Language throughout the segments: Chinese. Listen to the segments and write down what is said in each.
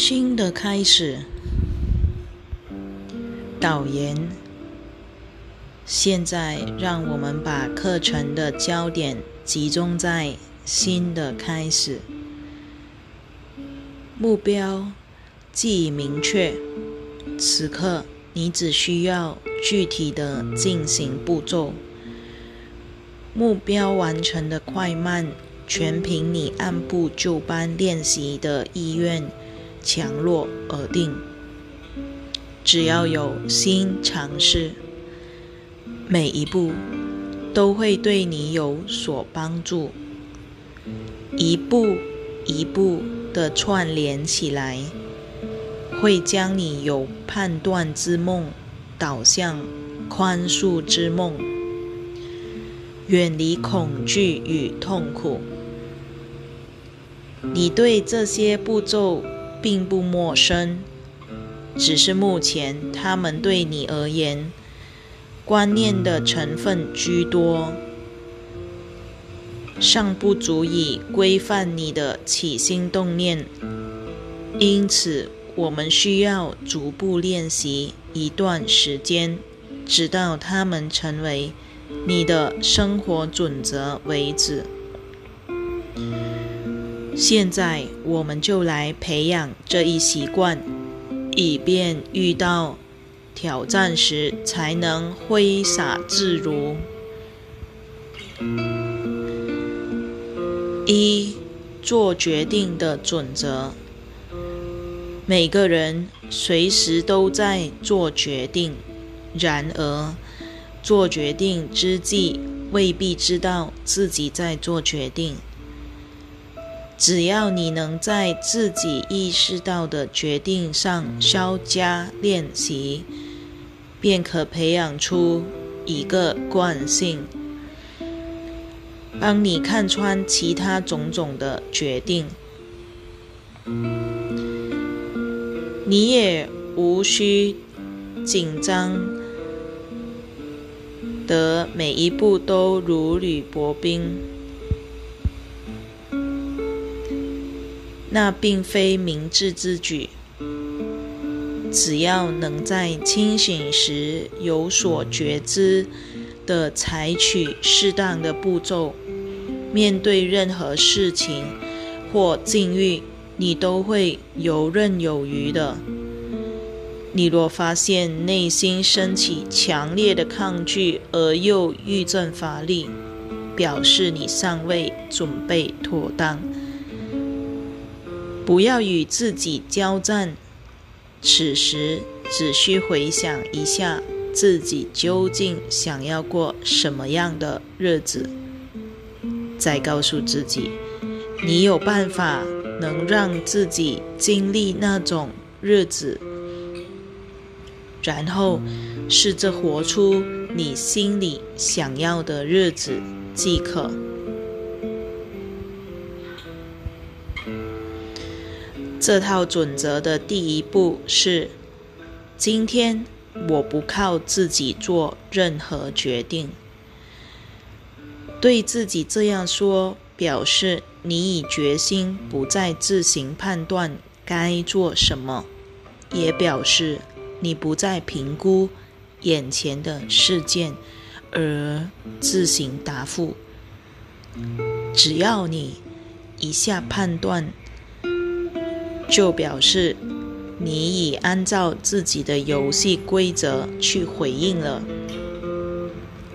新的开始。导言：现在让我们把课程的焦点集中在新的开始。目标既明确，此刻你只需要具体的进行步骤。目标完成的快慢，全凭你按部就班练习的意愿强弱而定。只要有心尝试，每一步都会对你有所帮助。一步一步的串联起来，会将你由判断之梦导向宽恕之梦。远离恐惧与痛苦。你对这些步骤并不陌生，只是目前他们对你而言，观念的成分居多，尚不足以规范你的起心动念。因此，我们需要逐步练习一段时间，直到他们成为。你的生活准则为止。现在，我们就来培养这一习惯，以便遇到挑战时才能挥洒自如。一、做决定的准则。每个人随时都在做决定，然而。做决定之际，未必知道自己在做决定。只要你能在自己意识到的决定上稍加练习，便可培养出一个惯性，帮你看穿其他种种的决定。你也无需紧张。得每一步都如履薄冰，那并非明智之举。只要能在清醒时有所觉知的采取适当的步骤，面对任何事情或境遇，你都会游刃有余的。你若发现内心升起强烈的抗拒，而又欲振乏力，表示你尚未准备妥当。不要与自己交战，此时只需回想一下自己究竟想要过什么样的日子，再告诉自己，你有办法能让自己经历那种日子。然后试着活出你心里想要的日子即可。这套准则的第一步是：今天我不靠自己做任何决定。对自己这样说，表示你已决心不再自行判断该做什么，也表示。你不再评估眼前的事件而自行答复，只要你一下判断，就表示你已按照自己的游戏规则去回应了。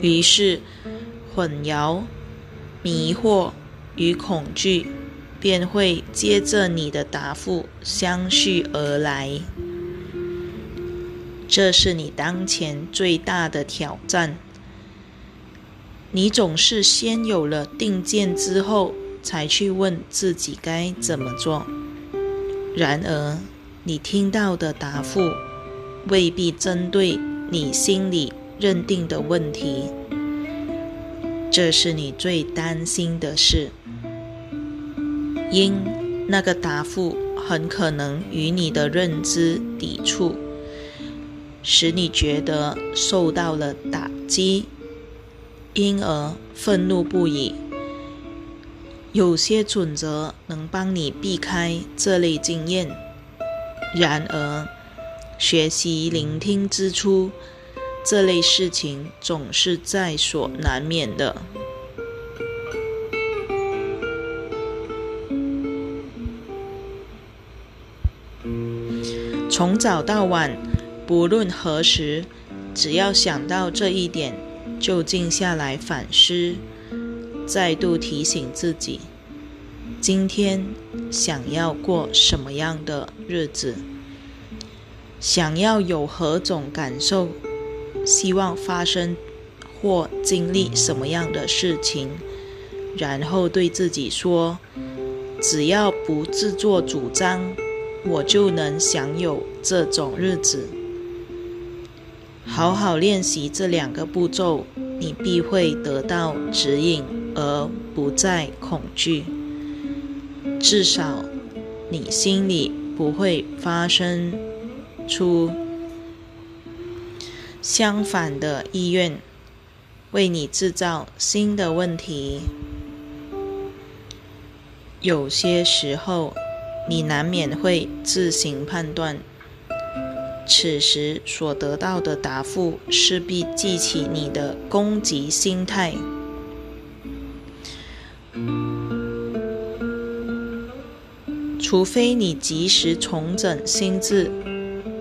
于是，混淆、迷惑与恐惧便会接着你的答复相续而来。这是你当前最大的挑战。你总是先有了定见之后，才去问自己该怎么做。然而，你听到的答复未必针对你心里认定的问题。这是你最担心的事，因那个答复很可能与你的认知抵触。使你觉得受到了打击，因而愤怒不已。有些准则能帮你避开这类经验，然而，学习聆听之初，这类事情总是在所难免的。从早到晚，不论何时，只要想到这一点，就静下来反思，再度提醒自己：今天想要过什么样的日子？想要有何种感受？希望发生或经历什么样的事情？然后对自己说：只要不自作主张，我就能享有这种日子。好好练习这两个步骤，你必会得到指引，而不再恐惧。至少，你心里不会发生出相反的意愿，为你制造新的问题。有些时候，你难免会自行判断。此时所得到的答复势必激起你的攻击心态，除非你及时重整心智，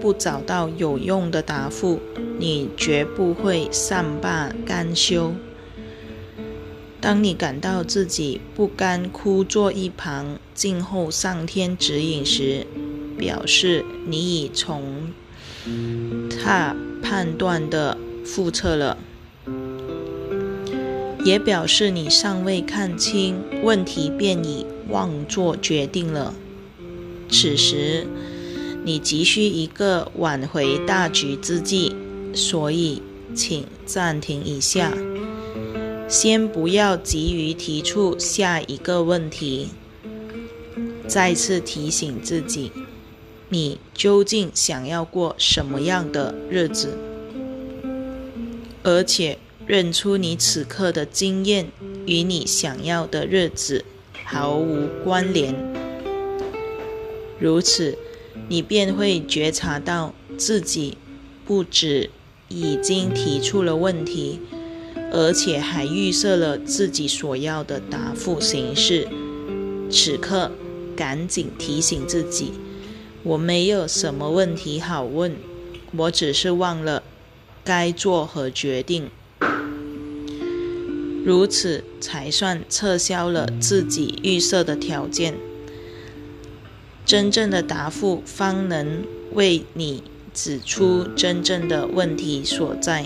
不找到有用的答复，你绝不会善罢甘休。当你感到自己不甘枯坐一旁，静候上天指引时，表示你已从。他判断的复测了，也表示你尚未看清问题，便已妄作决定了。此时，你急需一个挽回大局之计，所以请暂停一下，先不要急于提出下一个问题，再次提醒自己。你究竟想要过什么样的日子？而且认出你此刻的经验与你想要的日子毫无关联。如此，你便会觉察到自己不止已经提出了问题，而且还预设了自己所要的答复形式。此刻，赶紧提醒自己。我没有什么问题好问，我只是忘了该做何决定，如此才算撤销了自己预设的条件。真正的答复方能为你指出真正的问题所在。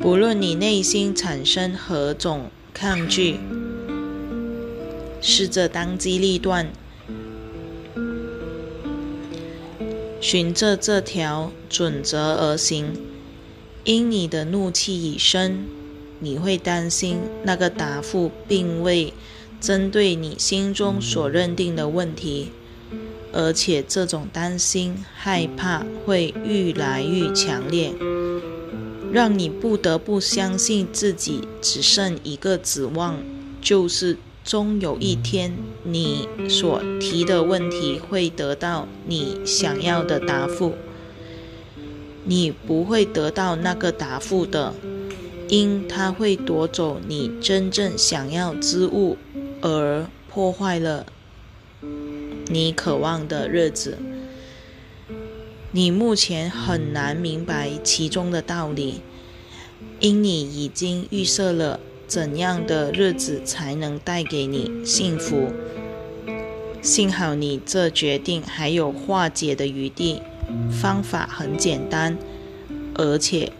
不论你内心产生何种抗拒，试着当机立断。循着这条准则而行，因你的怒气已生，你会担心那个答复并未针对你心中所认定的问题，而且这种担心、害怕会愈来愈强烈，让你不得不相信自己只剩一个指望，就是。终有一天，你所提的问题会得到你想要的答复。你不会得到那个答复的，因它会夺走你真正想要之物，而破坏了你渴望的日子。你目前很难明白其中的道理，因你已经预设了。怎样的日子才能带给你幸福？幸好你这决定还有化解的余地，方法很简单，而且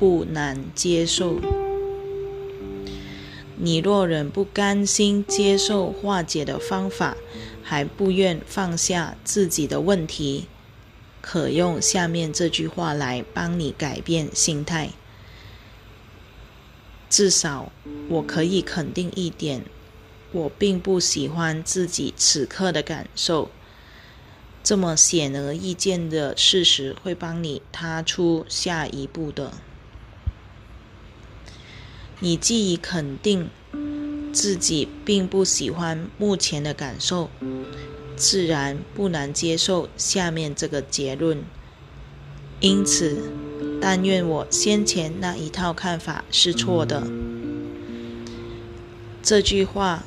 不难接受。你若仍不甘心接受化解的方法，还不愿放下自己的问题，可用下面这句话来帮你改变心态。至少，我可以肯定一点：我并不喜欢自己此刻的感受。这么显而易见的事实会帮你踏出下一步的。你既已肯定自己并不喜欢目前的感受，自然不难接受下面这个结论。因此，但愿我先前那一套看法是错的。这句话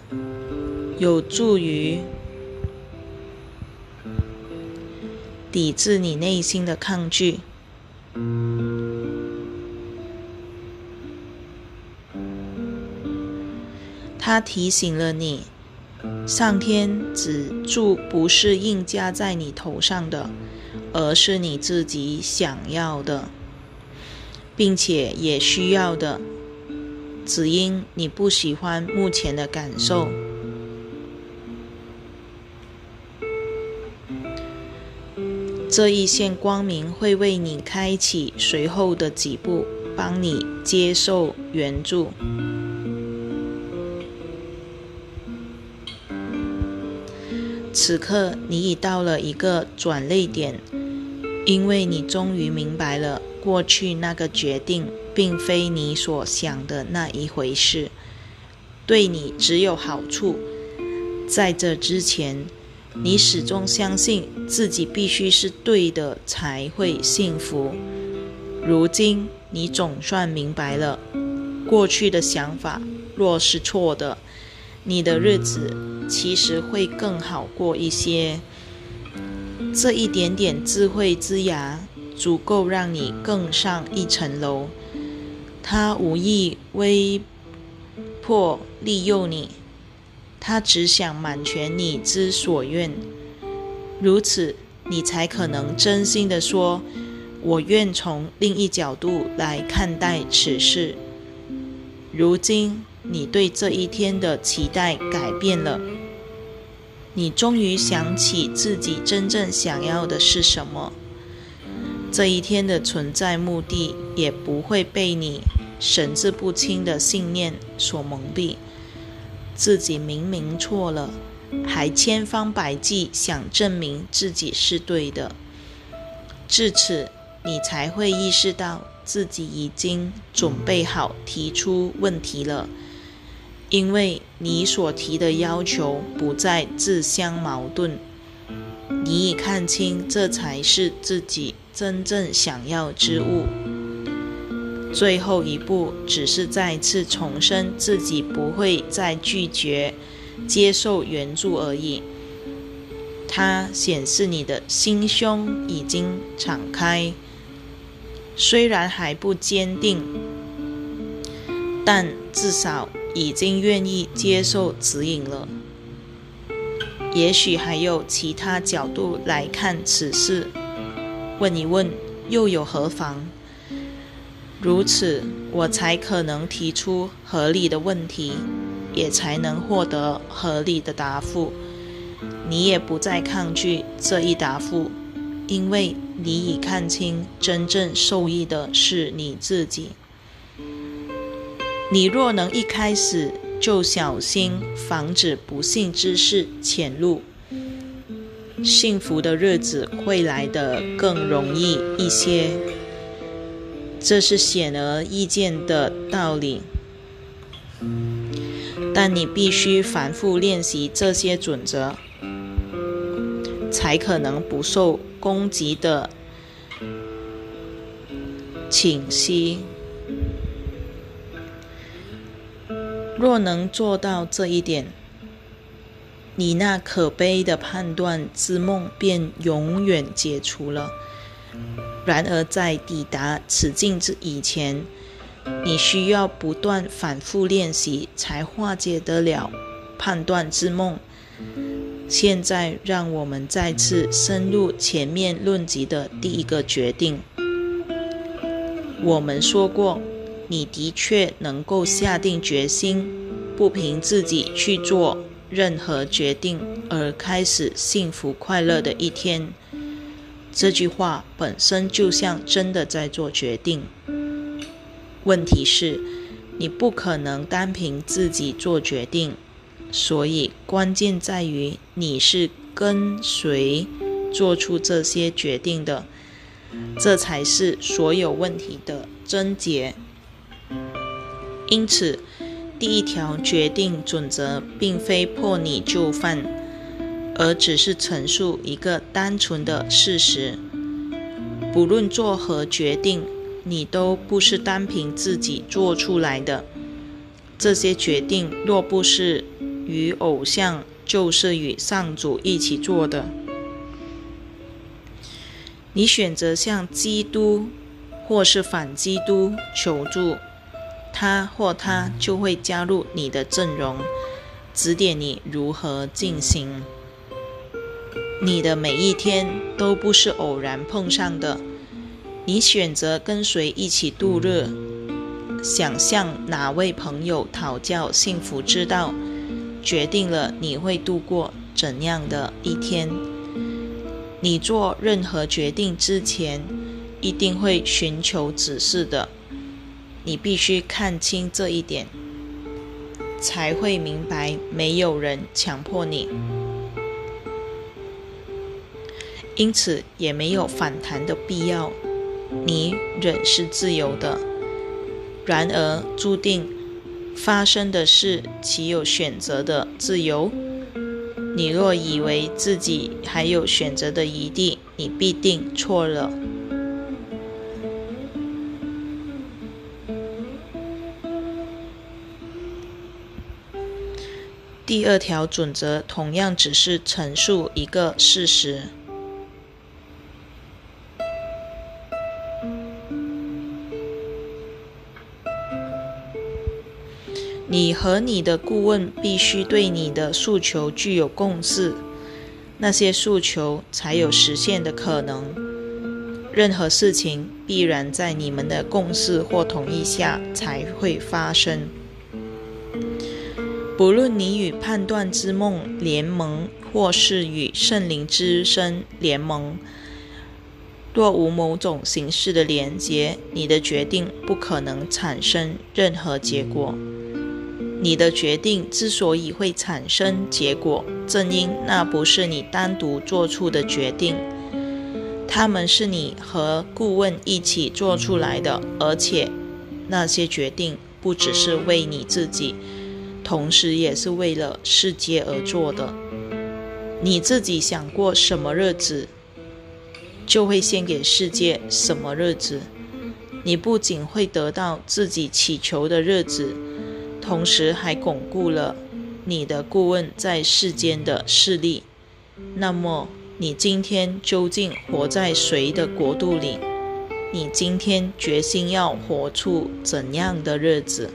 有助于抵制你内心的抗拒。他提醒了你，上天只注不是硬加在你头上的，而是你自己想要的，并且也需要的，只因你不喜欢目前的感受。这一线光明会为你开启随后的几步，帮你接受援助。此刻，你已到了一个转泪点，因为你终于明白了，过去那个决定并非你所想的那一回事，对你只有好处。在这之前，你始终相信自己必须是对的才会幸福。如今，你总算明白了，过去的想法若是错的。你的日子其实会更好过一些。这一点点智慧之牙，足够让你更上一层楼。他无意威迫利诱你，他只想满全你之所愿。如此，你才可能真心的说：“我愿从另一角度来看待此事。”如今。你对这一天的期待改变了，你终于想起自己真正想要的是什么。这一天的存在目的也不会被你神志不清的信念所蒙蔽。自己明明错了，还千方百计想证明自己是对的。至此，你才会意识到自己已经准备好提出问题了。因为你所提的要求不再自相矛盾，你已看清这才是自己真正想要之物。最后一步只是再次重申自己不会再拒绝接受援助而已。它显示你的心胸已经敞开，虽然还不坚定，但至少。已经愿意接受指引了。也许还有其他角度来看此事，问一问又有何妨？如此，我才可能提出合理的问题，也才能获得合理的答复。你也不再抗拒这一答复，因为你已看清真正受益的是你自己。你若能一开始就小心防止不幸之事潜入，幸福的日子会来得更容易一些。这是显而易见的道理，但你必须反复练习这些准则，才可能不受攻击的侵袭。若能做到这一点，你那可悲的判断之梦便永远解除了。然而，在抵达此境之以前，你需要不断反复练习，才化解得了判断之梦。现在，让我们再次深入前面论及的第一个决定。我们说过。你的确能够下定决心，不凭自己去做任何决定而开始幸福快乐的一天。这句话本身就像真的在做决定。问题是，你不可能单凭自己做决定，所以关键在于你是跟随做出这些决定的，这才是所有问题的症结。因此，第一条决定准则并非破你就范，而只是陈述一个单纯的事实。不论做何决定，你都不是单凭自己做出来的。这些决定若不是与偶像，就是与上主一起做的。你选择向基督或是反基督求助，他或他就会加入你的阵容，指点你如何进行。你的每一天都不是偶然碰上的，你选择跟谁一起度日，想向哪位朋友讨教幸福之道，决定了你会度过怎样的一天。你做任何决定之前，一定会寻求指示的。你必须看清这一点，才会明白没有人强迫你，因此也没有反弹的必要。你忍是自由的。然而，注定发生的事，岂有选择的自由？你若以为自己还有选择的余地，你必定错了。第二条准则同样只是陈述一个事实。你和你的顾问必须对你的诉求具有共识，那些诉求才有实现的可能。任何事情必然在你们的共识或同意下才会发生。不论你与判断之梦联盟，或是与圣灵之声联盟，若无某种形式的连结，你的决定不可能产生任何结果。你的决定之所以会产生结果，正因那不是你单独做出的决定，他们是你和顾问一起做出来的，而且那些决定不只是为你自己，同时也是为了世界而做的。你自己想过什么日子，就会献给世界什么日子。你不仅会得到自己祈求的日子。同时还巩固了你的顾问在世间的势力。那么，你今天究竟活在谁的国度里？你今天决心要活出怎样的日子？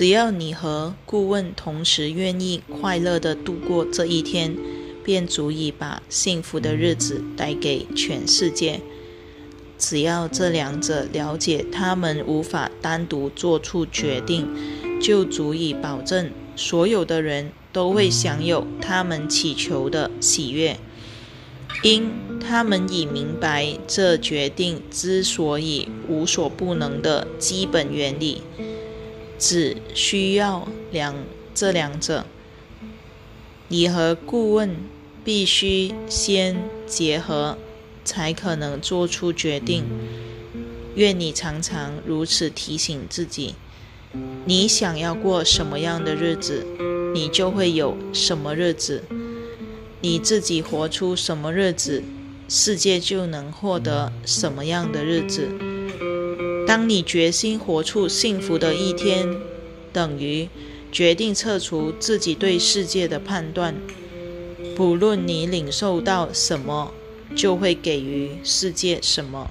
只要你和顾问同时愿意快乐地度过这一天，便足以把幸福的日子带给全世界。只要这两者了解他们无法单独做出决定，就足以保证所有的人都会享有他们祈求的喜悦，因他们已明白这决定之所以无所不能的基本原理。只需要两这两者，你和顾问必须先结合，才可能做出决定。愿你常常如此提醒自己：你想要过什么样的日子，你就会有什么日子；你自己活出什么日子，世界就能获得什么样的日子。当你决心活出幸福的一天，等于决定撤除自己对世界的判断。不论你领受到什么，就会给予世界什么。